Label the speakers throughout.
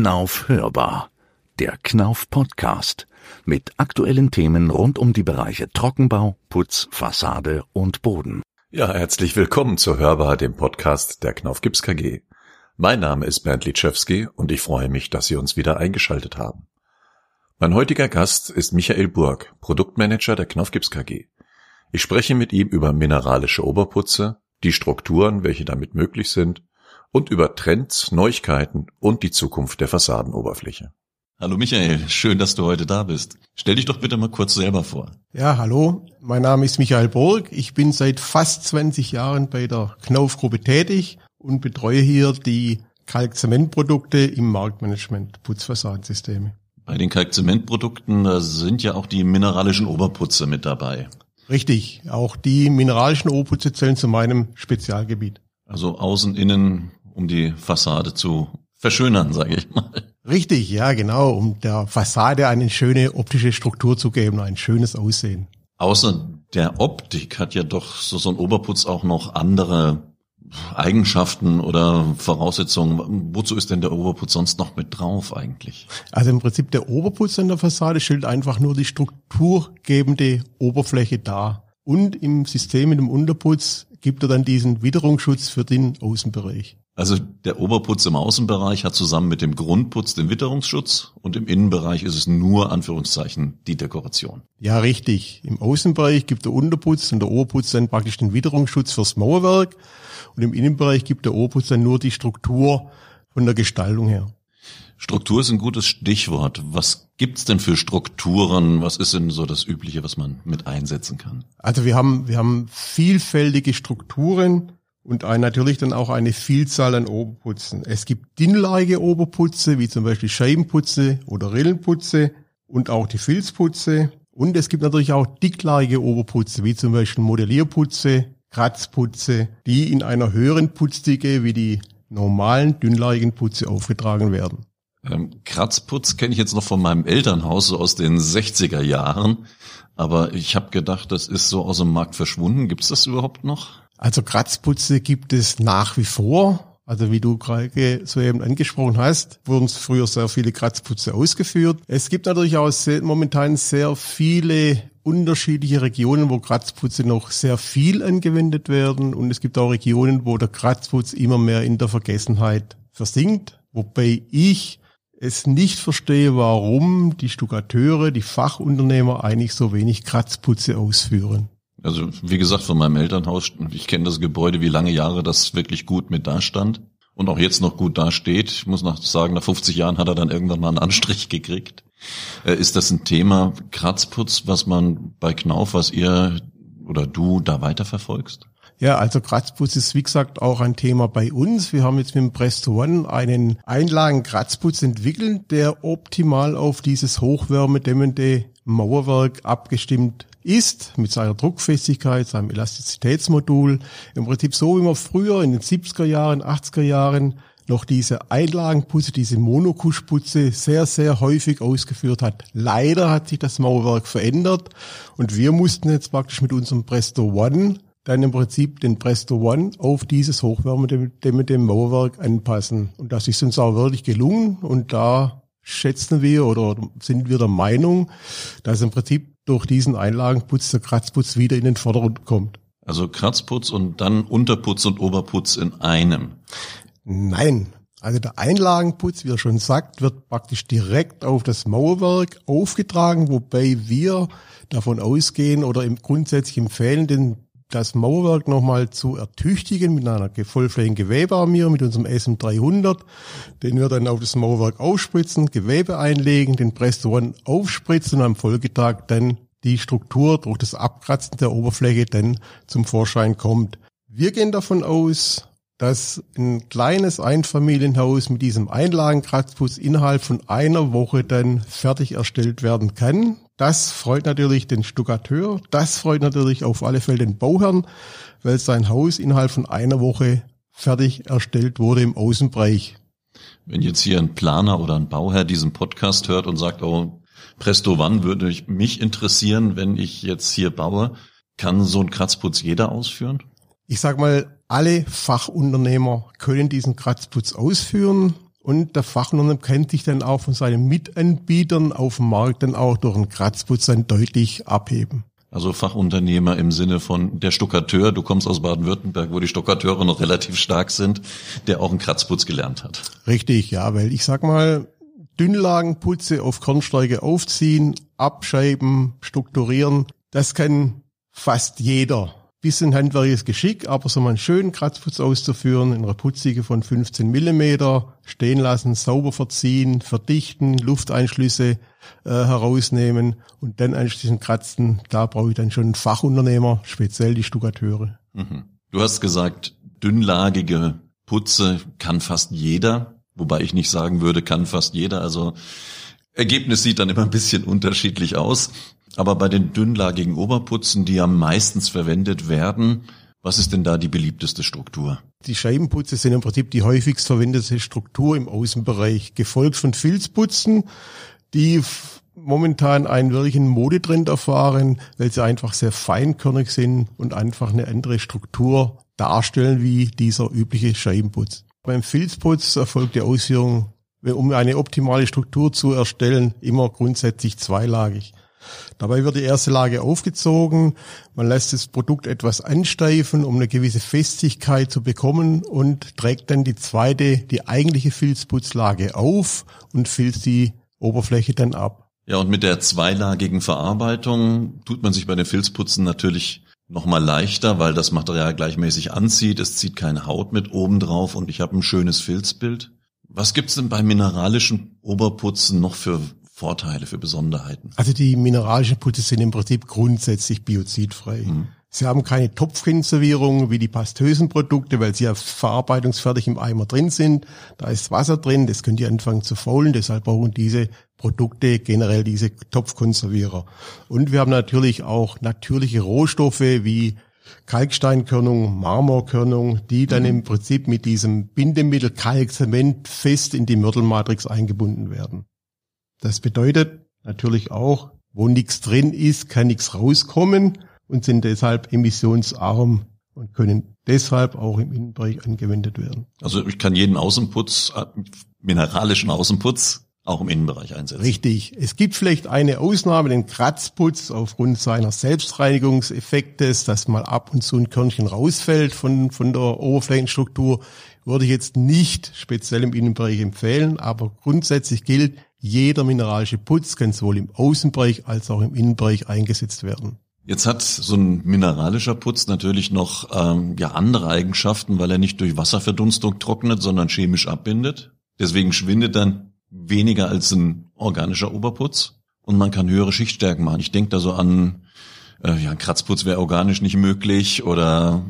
Speaker 1: Knauf hörbar. Der Knauf Podcast mit aktuellen Themen rund um die Bereiche Trockenbau, Putz, Fassade und Boden.
Speaker 2: Ja, herzlich willkommen zu Hörbar, dem Podcast der Knauf Gips KG. Mein Name ist Bernd Litschewski und ich freue mich, dass Sie uns wieder eingeschaltet haben. Mein heutiger Gast ist Michael Burg, Produktmanager der Knauf Gips KG. Ich spreche mit ihm über mineralische Oberputze, die Strukturen, welche damit möglich sind, und über Trends, Neuigkeiten und die Zukunft der Fassadenoberfläche.
Speaker 3: Hallo Michael, schön, dass du heute da bist. Stell dich doch bitte mal kurz selber vor.
Speaker 4: Ja, hallo, mein Name ist Michael Burg. Ich bin seit fast 20 Jahren bei der Knauf-Gruppe tätig und betreue hier die Kalkzementprodukte im Marktmanagement, Putzfassadensysteme.
Speaker 3: Bei den Kalkzementprodukten sind ja auch die mineralischen Oberputze mit dabei.
Speaker 4: Richtig, auch die mineralischen Oberputze zählen zu meinem Spezialgebiet.
Speaker 3: Also außen, innen, um die Fassade zu verschönern, sage ich mal.
Speaker 4: Richtig, ja, genau, um der Fassade eine schöne optische Struktur zu geben, ein schönes Aussehen.
Speaker 3: Außer der Optik hat ja doch so, so ein Oberputz auch noch andere Eigenschaften oder Voraussetzungen. Wozu ist denn der Oberputz sonst noch mit drauf eigentlich?
Speaker 4: Also im Prinzip der Oberputz an der Fassade stellt einfach nur die strukturgebende Oberfläche dar. Und im System mit dem Unterputz gibt er dann diesen Witterungsschutz für den Außenbereich.
Speaker 3: Also der Oberputz im Außenbereich hat zusammen mit dem Grundputz den Witterungsschutz und im Innenbereich ist es nur Anführungszeichen die Dekoration.
Speaker 4: Ja, richtig. Im Außenbereich gibt der Unterputz und der Oberputz dann praktisch den Witterungsschutz fürs Mauerwerk und im Innenbereich gibt der Oberputz dann nur die Struktur von der Gestaltung her.
Speaker 3: Struktur ist ein gutes Stichwort. Was gibt's denn für Strukturen? Was ist denn so das Übliche, was man mit einsetzen kann?
Speaker 4: Also wir haben, wir haben vielfältige Strukturen und ein, natürlich dann auch eine Vielzahl an Oberputzen. Es gibt dünnleige Oberputze, wie zum Beispiel Scheibenputze oder Rillenputze und auch die Filzputze. Und es gibt natürlich auch dickleige Oberputze, wie zum Beispiel Modellierputze, Kratzputze, die in einer höheren Putzdicke wie die normalen dünnleigen Putze aufgetragen werden.
Speaker 3: Ähm, Kratzputz kenne ich jetzt noch von meinem Elternhaus, so aus den 60er Jahren. Aber ich habe gedacht, das ist so aus dem Markt verschwunden. Gibt es das überhaupt noch?
Speaker 4: Also Kratzputze gibt es nach wie vor. Also wie du gerade soeben angesprochen hast, wurden früher sehr viele Kratzputze ausgeführt. Es gibt natürlich auch sehr, momentan sehr viele unterschiedliche Regionen, wo Kratzputze noch sehr viel angewendet werden. Und es gibt auch Regionen, wo der Kratzputz immer mehr in der Vergessenheit versinkt. Wobei ich es nicht verstehe, warum die Stuckateure, die Fachunternehmer eigentlich so wenig Kratzputze ausführen.
Speaker 3: Also wie gesagt, von meinem Elternhaus, ich kenne das Gebäude, wie lange Jahre das wirklich gut mit dastand und auch jetzt noch gut dasteht. Ich muss noch sagen, nach 50 Jahren hat er dann irgendwann mal einen Anstrich gekriegt. Äh, ist das ein Thema Kratzputz, was man bei Knauf, was ihr oder du da weiterverfolgst?
Speaker 4: Ja, also Kratzputz ist wie gesagt auch ein Thema bei uns. Wir haben jetzt mit dem Presto One einen Einlagen-Kratzputz entwickelt, der optimal auf dieses hochwärmedämmende Mauerwerk abgestimmt ist, mit seiner Druckfestigkeit, seinem Elastizitätsmodul. Im Prinzip so, wie man früher in den 70er Jahren, 80er Jahren noch diese Einlagenputze, diese Monokuschputze sehr, sehr häufig ausgeführt hat. Leider hat sich das Mauerwerk verändert und wir mussten jetzt praktisch mit unserem Presto One dann im Prinzip den Presto One auf dieses hochwärmedämmende Mauerwerk anpassen. Und das ist uns auch wirklich gelungen und da schätzen wir oder sind wir der Meinung, dass im Prinzip durch diesen Einlagenputz der Kratzputz wieder in den Vordergrund kommt.
Speaker 3: Also Kratzputz und dann Unterputz und Oberputz in einem.
Speaker 4: Nein. Also der Einlagenputz, wie er schon sagt, wird praktisch direkt auf das Mauerwerk aufgetragen, wobei wir davon ausgehen oder im grundsätzlich empfehlen, den das Mauerwerk nochmal zu ertüchtigen mit einer vollflächigen Gewebearmierung mit unserem SM300, den wir dann auf das Mauerwerk aufspritzen, Gewebe einlegen, den Presto One aufspritzen und am Folgetag dann die Struktur durch das Abkratzen der Oberfläche dann zum Vorschein kommt. Wir gehen davon aus, dass ein kleines Einfamilienhaus mit diesem Einlagenkratzputz innerhalb von einer Woche dann fertig erstellt werden kann. Das freut natürlich den Stuckateur, das freut natürlich auf alle Fälle den Bauherrn, weil sein Haus innerhalb von einer Woche fertig erstellt wurde im Außenbereich.
Speaker 3: Wenn jetzt hier ein Planer oder ein Bauherr diesen Podcast hört und sagt, oh, Presto, wann würde ich mich interessieren, wenn ich jetzt hier baue, kann so ein Kratzputz jeder ausführen?
Speaker 4: Ich sag mal, alle Fachunternehmer können diesen Kratzputz ausführen und der Fachnummer kennt sich dann auch von seinen Mitanbietern auf dem Markt dann auch durch einen Kratzputz dann deutlich abheben.
Speaker 3: Also Fachunternehmer im Sinne von der Stuckateur, du kommst aus Baden-Württemberg, wo die Stuckateure noch relativ stark sind, der auch einen Kratzputz gelernt hat.
Speaker 4: Richtig, ja, weil ich sag mal, Dünnlagenputze auf Kornsteige aufziehen, abscheiben, strukturieren, das kann fast jeder bisschen handwerkliches Geschick, aber so mal einen schönen Kratzputz auszuführen, in einer Putzige von 15 Millimeter, stehen lassen, sauber verziehen, verdichten, Lufteinschlüsse äh, herausnehmen und dann anschließend kratzen, da brauche ich dann schon einen Fachunternehmer, speziell die Stuckateure.
Speaker 3: Mhm. Du hast gesagt, dünnlagige Putze kann fast jeder, wobei ich nicht sagen würde, kann fast jeder, also Ergebnis sieht dann immer ein bisschen unterschiedlich aus. Aber bei den dünnlagigen Oberputzen, die ja meistens verwendet werden, was ist denn da die beliebteste Struktur?
Speaker 4: Die Scheibenputze sind im Prinzip die häufigst verwendete Struktur im Außenbereich, gefolgt von Filzputzen, die momentan einen wirklichen Modetrend erfahren, weil sie einfach sehr feinkörnig sind und einfach eine andere Struktur darstellen wie dieser übliche Scheibenputz. Beim Filzputz erfolgt die Ausführung, um eine optimale Struktur zu erstellen, immer grundsätzlich zweilagig. Dabei wird die erste Lage aufgezogen, man lässt das Produkt etwas ansteifen, um eine gewisse Festigkeit zu bekommen und trägt dann die zweite, die eigentliche Filzputzlage auf und filzt die Oberfläche dann ab.
Speaker 3: Ja, und mit der zweilagigen Verarbeitung tut man sich bei den Filzputzen natürlich nochmal leichter, weil das Material gleichmäßig anzieht. Es zieht keine Haut mit oben drauf und ich habe ein schönes Filzbild. Was gibt's denn bei mineralischen Oberputzen noch für Vorteile, für Besonderheiten?
Speaker 4: Also die mineralischen Putze sind im Prinzip grundsätzlich biozidfrei. Mhm. Sie haben keine Topfkonservierung wie die pastösen Produkte, weil sie ja verarbeitungsfertig im Eimer drin sind. Da ist Wasser drin, das könnt ihr anfangen zu faulen. Deshalb brauchen diese Produkte generell diese Topfkonservierer. Und wir haben natürlich auch natürliche Rohstoffe wie Kalksteinkörnung, Marmorkörnung, die dann mhm. im Prinzip mit diesem Bindemittel Kalkzement fest in die Mörtelmatrix eingebunden werden. Das bedeutet natürlich auch, wo nichts drin ist, kann nichts rauskommen und sind deshalb emissionsarm und können deshalb auch im Innenbereich angewendet werden.
Speaker 3: Also ich kann jeden Außenputz, äh, mineralischen Außenputz auch im Innenbereich einsetzen.
Speaker 4: Richtig. Es gibt vielleicht eine Ausnahme, den Kratzputz aufgrund seiner Selbstreinigungseffektes, dass mal ab und zu ein Körnchen rausfällt von, von der Oberflächenstruktur, würde ich jetzt nicht speziell im Innenbereich empfehlen, aber grundsätzlich gilt, jeder mineralische Putz kann sowohl im Außenbereich als auch im Innenbereich eingesetzt werden.
Speaker 3: Jetzt hat so ein mineralischer Putz natürlich noch ähm, ja andere Eigenschaften, weil er nicht durch Wasserverdunstung trocknet, sondern chemisch abbindet. Deswegen schwindet dann weniger als ein organischer Oberputz und man kann höhere Schichtstärken machen. Ich denke da so an äh, ja, Kratzputz wäre organisch nicht möglich oder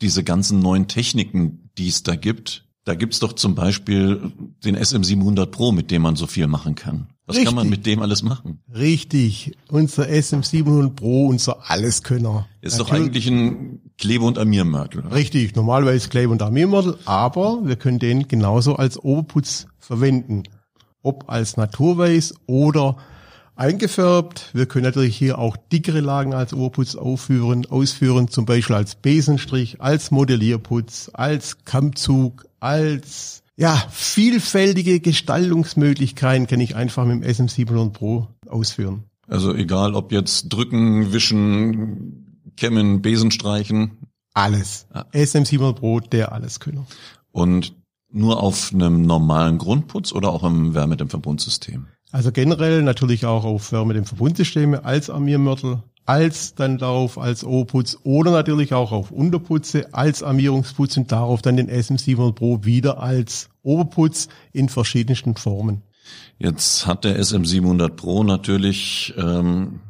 Speaker 3: diese ganzen neuen Techniken, die es da gibt, da gibt's doch zum Beispiel den SM700 Pro, mit dem man so viel machen kann. Was Richtig. kann man mit dem alles machen?
Speaker 4: Richtig. Unser SM700 Pro, unser Alleskönner.
Speaker 3: Ist Natürlich. doch eigentlich ein Klebe- und Armiermörtel.
Speaker 4: Richtig. Normalerweise Klebe- und Armiermörtel, aber wir können den genauso als Oberputz verwenden. Ob als Naturweiß oder eingefärbt. Wir können natürlich hier auch dickere Lagen als Oberputz aufführen, ausführen, zum Beispiel als Besenstrich, als Modellierputz, als Kammzug, als ja, vielfältige Gestaltungsmöglichkeiten kann ich einfach mit dem SM700 Pro ausführen.
Speaker 3: Also egal, ob jetzt drücken, wischen, kämmen, Besen streichen.
Speaker 4: Alles. Ja. SM700 Pro, der Alleskönner.
Speaker 3: Und nur auf einem normalen Grundputz oder auch im Wärmedämmverbundsystem?
Speaker 4: Also generell natürlich auch auf Wärmedämmverbundsysteme als Armiermörtel als dann darauf als O-Putz oder natürlich auch auf Unterputze als Armierungsputz und darauf dann den SM700 Pro wieder als Oberputz in verschiedensten Formen.
Speaker 3: Jetzt hat der SM700 Pro natürlich ähm,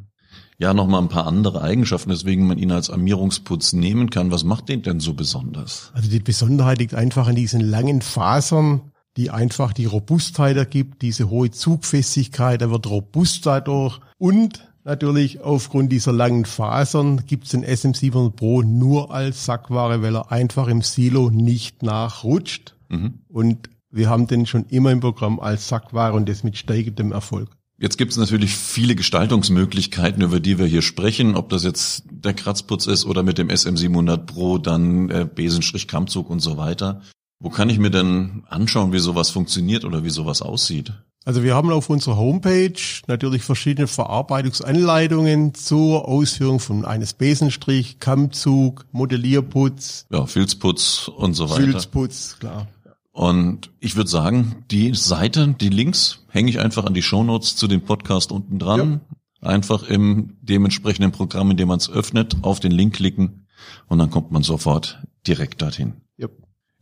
Speaker 3: ja nochmal ein paar andere Eigenschaften, weswegen man ihn als Armierungsputz nehmen kann. Was macht den denn so besonders?
Speaker 4: Also die Besonderheit liegt einfach in diesen langen Fasern, die einfach die Robustheit ergibt, diese hohe Zugfestigkeit, er wird robust dadurch und Natürlich aufgrund dieser langen Fasern gibt es den SM700 Pro nur als Sackware, weil er einfach im Silo nicht nachrutscht. Mhm. Und wir haben den schon immer im Programm als Sackware und das mit steigendem Erfolg.
Speaker 3: Jetzt gibt es natürlich viele Gestaltungsmöglichkeiten, über die wir hier sprechen, ob das jetzt der Kratzputz ist oder mit dem SM700 Pro dann äh, Besenstrich, Kammzug und so weiter. Wo kann ich mir denn anschauen, wie sowas funktioniert oder wie sowas aussieht?
Speaker 4: Also wir haben auf unserer Homepage natürlich verschiedene Verarbeitungsanleitungen zur Ausführung von eines Besenstrich, Kammzug, Modellierputz,
Speaker 3: Ja, Filzputz und so weiter.
Speaker 4: Filzputz, klar.
Speaker 3: Und ich würde sagen, die Seite, die Links hänge ich einfach an die Shownotes zu dem Podcast unten dran. Einfach im dementsprechenden Programm, in dem man es öffnet, auf den Link klicken und dann kommt man sofort direkt dorthin.
Speaker 4: Ja.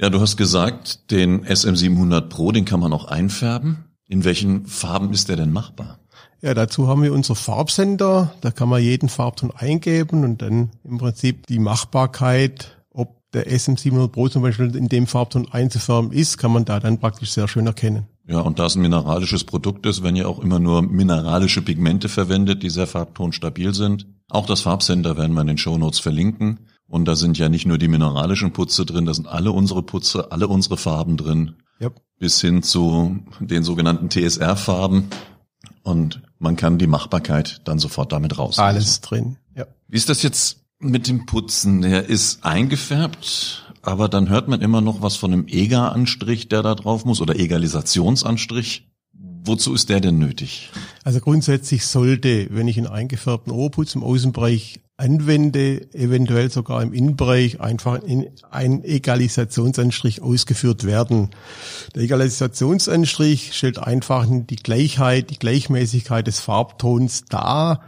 Speaker 3: Ja, du hast gesagt, den SM700 Pro, den kann man auch einfärben. In welchen Farben ist der denn machbar?
Speaker 4: Ja, dazu haben wir unser Farbsender. Da kann man jeden Farbton eingeben und dann im Prinzip die Machbarkeit, ob der SM700 Pro zum Beispiel in dem Farbton einzufärben ist, kann man da dann praktisch sehr schön erkennen.
Speaker 3: Ja, und da es ein mineralisches Produkt ist, wenn ihr auch immer nur mineralische Pigmente verwendet, die sehr farbtonstabil sind. Auch das Farbsender werden wir in den Shownotes verlinken. Und da sind ja nicht nur die mineralischen Putze drin, da sind alle unsere Putze, alle unsere Farben drin.
Speaker 4: Ja.
Speaker 3: Bis hin zu den sogenannten TSR-Farben. Und man kann die Machbarkeit dann sofort damit raus.
Speaker 4: Alles drin. Ja.
Speaker 3: Wie ist das jetzt mit dem Putzen? Der ist eingefärbt, aber dann hört man immer noch was von einem EGA-Anstrich, der da drauf muss, oder Egalisationsanstrich. Wozu ist der denn nötig?
Speaker 4: Also grundsätzlich sollte, wenn ich einen eingefärbten Oberputz im Außenbereich anwende, eventuell sogar im Innenbereich einfach in ein Egalisationsanstrich ausgeführt werden. Der Egalisationsanstrich stellt einfach die Gleichheit, die Gleichmäßigkeit des Farbtons dar,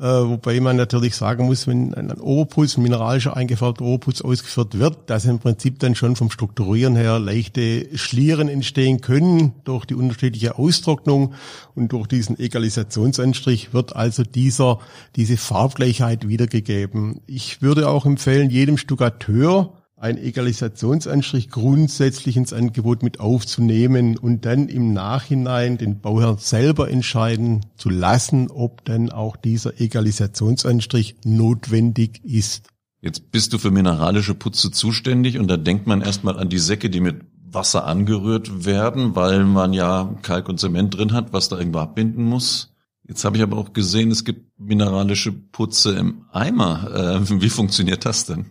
Speaker 4: äh, wobei man natürlich sagen muss, wenn ein Oberputz, ein mineralischer eingefärbter Oberputz ausgeführt wird, dass im Prinzip dann schon vom Strukturieren her leichte Schlieren entstehen können durch die unterschiedliche Austrocknung und durch diesen Egalisationsanstrich wird also dieser, diese Farbgleichheit wiedergegeben. Ich würde auch empfehlen, jedem Stuckateur ein Egalisationsanstrich grundsätzlich ins Angebot mit aufzunehmen und dann im Nachhinein den Bauherrn selber entscheiden zu lassen, ob dann auch dieser Egalisationsanstrich notwendig ist.
Speaker 3: Jetzt bist du für mineralische Putze zuständig und da denkt man erstmal an die Säcke, die mit Wasser angerührt werden, weil man ja Kalk und Zement drin hat, was da irgendwo abbinden muss. Jetzt habe ich aber auch gesehen, es gibt mineralische Putze im Eimer. Äh, wie funktioniert das denn?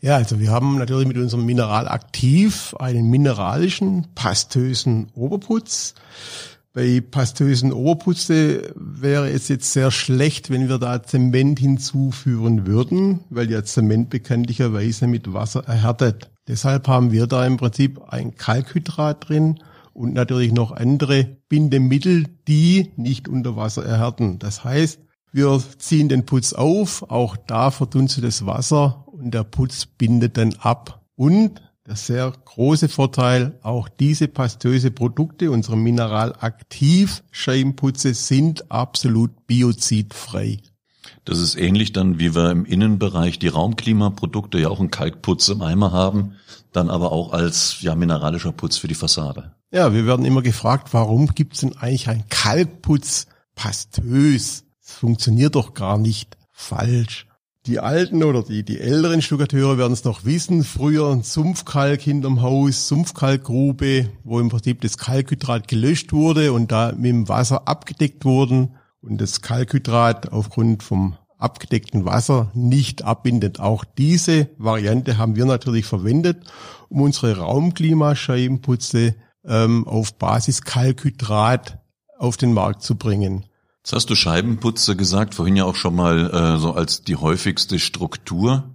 Speaker 4: Ja, also wir haben natürlich mit unserem Mineral aktiv einen mineralischen, pastösen Oberputz. Bei pastösen Oberputze wäre es jetzt sehr schlecht, wenn wir da Zement hinzuführen würden, weil ja Zement bekanntlicherweise mit Wasser erhärtet. Deshalb haben wir da im Prinzip ein Kalkhydrat drin und natürlich noch andere Bindemittel, die nicht unter Wasser erhärten. Das heißt, wir ziehen den Putz auf, auch da verdunstet das Wasser und der Putz bindet dann ab. Und der sehr große Vorteil, auch diese pastöse Produkte, unsere Mineralaktiv-Scheibenputze sind absolut biozidfrei.
Speaker 3: Das ist ähnlich dann, wie wir im Innenbereich die Raumklimaprodukte ja auch einen Kalkputz im Eimer haben, dann aber auch als ja mineralischer Putz für die Fassade.
Speaker 4: Ja, wir werden immer gefragt, warum gibt's denn eigentlich einen Kalkputz pastös? Das funktioniert doch gar nicht falsch. Die alten oder die, die älteren Stuckateure werden es noch wissen. Früher ein Sumpfkalk hinterm Haus, Sumpfkalkgrube, wo im Prinzip das Kalkhydrat gelöscht wurde und da mit dem Wasser abgedeckt wurden und das Kalkhydrat aufgrund vom abgedeckten Wasser nicht abbindet. Auch diese Variante haben wir natürlich verwendet, um unsere Raumklimascheibenputze ähm, auf Basis Kalkhydrat auf den Markt zu bringen.
Speaker 3: Jetzt hast du Scheibenputze gesagt, vorhin ja auch schon mal äh, so als die häufigste Struktur.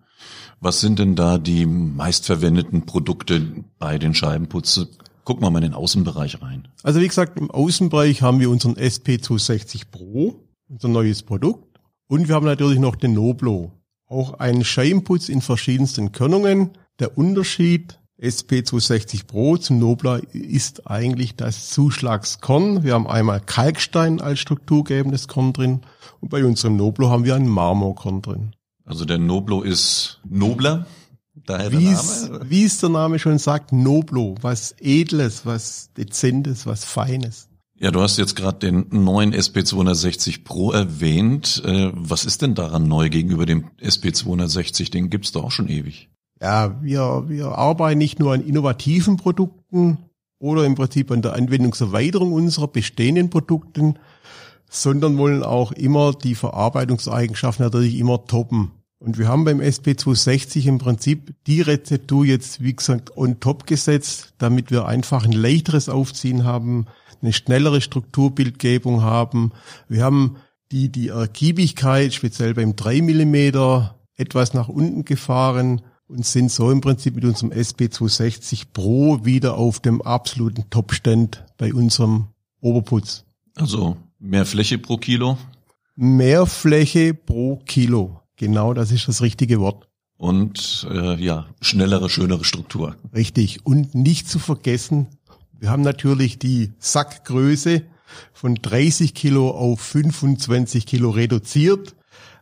Speaker 3: Was sind denn da die meistverwendeten Produkte bei den Scheibenputze? Gucken wir mal in den Außenbereich rein.
Speaker 4: Also wie gesagt, im Außenbereich haben wir unseren SP260 Pro, unser neues Produkt. Und wir haben natürlich noch den Noblo. Auch einen Scheibenputz in verschiedensten Körnungen. Der Unterschied SP260 Pro zum Nobler ist eigentlich das Zuschlagskorn. Wir haben einmal Kalkstein als strukturgebendes Korn drin und bei unserem Noblo haben wir ein Marmorkorn drin.
Speaker 3: Also der Noblo ist nobler, daher
Speaker 4: es, wie es der Name schon sagt, Noblo, was Edles, was Dezentes, was Feines.
Speaker 3: Ja, du hast jetzt gerade den neuen SP260 Pro erwähnt. Äh, Was ist denn daran neu gegenüber dem SP260? Den gibt's doch auch schon ewig.
Speaker 4: Ja, wir, wir arbeiten nicht nur an innovativen Produkten oder im Prinzip an der Anwendungserweiterung unserer bestehenden Produkten, sondern wollen auch immer die Verarbeitungseigenschaften natürlich immer toppen. Und wir haben beim SP260 im Prinzip die Rezeptur jetzt, wie gesagt, on top gesetzt, damit wir einfach ein leichteres Aufziehen haben, eine schnellere Strukturbildgebung haben. Wir haben die, die Ergiebigkeit, speziell beim 3 Millimeter etwas nach unten gefahren und sind so im Prinzip mit unserem SP260 Pro wieder auf dem absoluten Topstand bei unserem Oberputz.
Speaker 3: Also mehr Fläche pro Kilo?
Speaker 4: Mehr Fläche pro Kilo. Genau, das ist das richtige Wort.
Speaker 3: Und äh, ja, schnellere, schönere Struktur.
Speaker 4: Richtig. Und nicht zu vergessen, wir haben natürlich die Sackgröße von 30 Kilo auf 25 Kilo reduziert.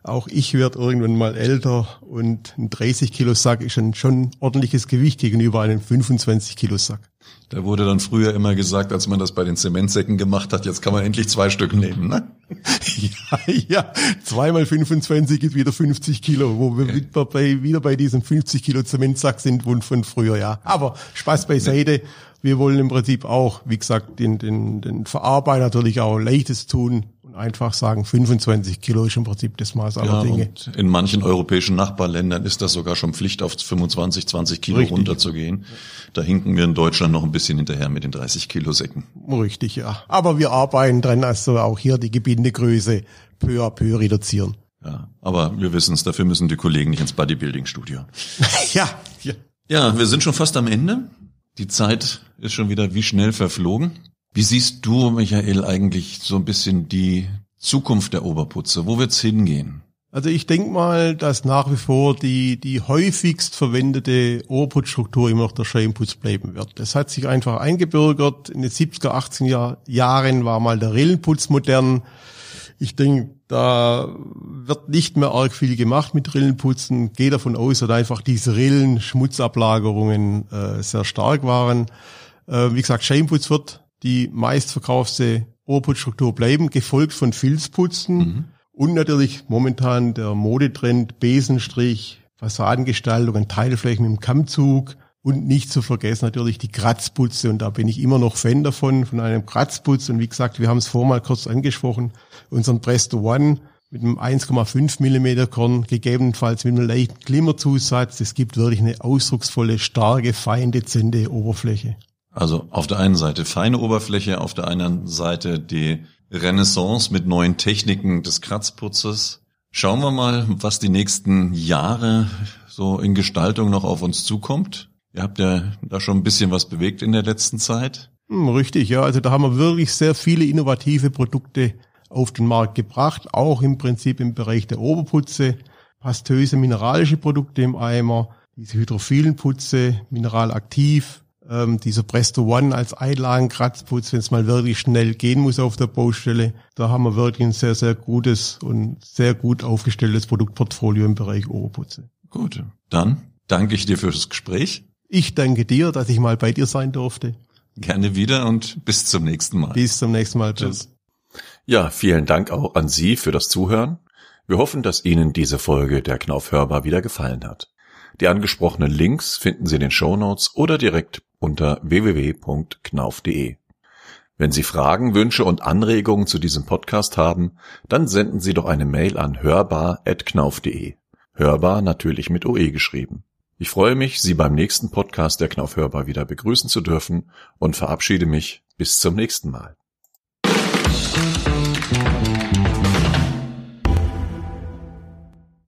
Speaker 4: Auch ich werde irgendwann mal älter und ein 30 Kilo Sack ist ein schon ordentliches Gewicht gegenüber einem 25 Kilo Sack.
Speaker 3: Da wurde dann früher immer gesagt, als man das bei den Zementsäcken gemacht hat, jetzt kann man endlich zwei Stück nehmen, ne?
Speaker 4: ja, ja, zweimal 25 ist wieder 50 Kilo, wo wir okay. bei, wieder bei diesem 50 Kilo Zementsack sind von früher, ja. Aber Spaß beiseite. Wir wollen im Prinzip auch, wie gesagt, den, den, den Verarbeiter natürlich auch leichtes tun einfach sagen, 25 Kilo ist im Prinzip das Maß aller ja, Dinge.
Speaker 3: In manchen europäischen Nachbarländern ist das sogar schon Pflicht, auf 25, 20 Kilo Richtig. runterzugehen. Da hinken wir in Deutschland noch ein bisschen hinterher mit den 30 Kilo Säcken.
Speaker 4: Richtig, ja. Aber wir arbeiten dran, also auch hier die Gebindegröße peu à peu reduzieren.
Speaker 3: Ja, aber wir wissen es, dafür müssen die Kollegen nicht ins Bodybuilding-Studio.
Speaker 4: ja, ja.
Speaker 3: Ja, wir sind schon fast am Ende. Die Zeit ist schon wieder wie schnell verflogen. Wie siehst du, Michael, eigentlich so ein bisschen die Zukunft der Oberputze? Wo wird's hingehen?
Speaker 4: Also ich denke mal, dass nach wie vor die, die häufigst verwendete Oberputzstruktur immer noch der Scheibenputz bleiben wird. Das hat sich einfach eingebürgert. In den 70er, 80er Jahren war mal der Rillenputz modern. Ich denke, da wird nicht mehr arg viel gemacht mit Rillenputzen. Gehe davon aus, dass einfach diese Rillen, Schmutzablagerungen äh, sehr stark waren. Äh, wie gesagt, Scheibenputz wird die meistverkaufte Oberputzstruktur bleiben, gefolgt von Filzputzen mhm. und natürlich momentan der Modetrend Besenstrich, Fassadengestaltung, Teilflächen im Kammzug und nicht zu vergessen natürlich die Kratzputze. Und da bin ich immer noch Fan davon, von einem Kratzputz. Und wie gesagt, wir haben es vorher mal kurz angesprochen, unseren Presto One mit einem 1,5 Millimeter Korn, gegebenenfalls mit einem leichten Glimmerzusatz. Es gibt wirklich eine ausdrucksvolle, starke, fein dezente Oberfläche.
Speaker 3: Also auf der einen Seite feine Oberfläche, auf der anderen Seite die Renaissance mit neuen Techniken des Kratzputzes. Schauen wir mal, was die nächsten Jahre so in Gestaltung noch auf uns zukommt. Ihr habt ja da schon ein bisschen was bewegt in der letzten Zeit.
Speaker 4: Hm, richtig, ja. Also da haben wir wirklich sehr viele innovative Produkte auf den Markt gebracht, auch im Prinzip im Bereich der Oberputze, pastöse mineralische Produkte im Eimer, diese hydrophilen Putze, mineralaktiv, ähm, dieser Presto One als Einlagenkratzputz, wenn es mal wirklich schnell gehen muss auf der Baustelle. Da haben wir wirklich ein sehr, sehr gutes und sehr gut aufgestelltes Produktportfolio im Bereich Oberputze.
Speaker 3: Gut, dann danke ich dir fürs Gespräch.
Speaker 4: Ich danke dir, dass ich mal bei dir sein durfte.
Speaker 3: Gerne wieder und bis zum nächsten Mal.
Speaker 4: Bis zum nächsten Mal. Tschüss.
Speaker 2: Ja, vielen Dank auch an Sie für das Zuhören. Wir hoffen, dass Ihnen diese Folge der Knauf hörbar wieder gefallen hat. Die angesprochenen Links finden Sie in den Show Notes oder direkt unter www.knauf.de. Wenn Sie Fragen, Wünsche und Anregungen zu diesem Podcast haben, dann senden Sie doch eine Mail an hörbar.knauf.de. Hörbar natürlich mit OE geschrieben. Ich freue mich, Sie beim nächsten Podcast der Knauf Hörbar wieder begrüßen zu dürfen und verabschiede mich bis zum nächsten Mal.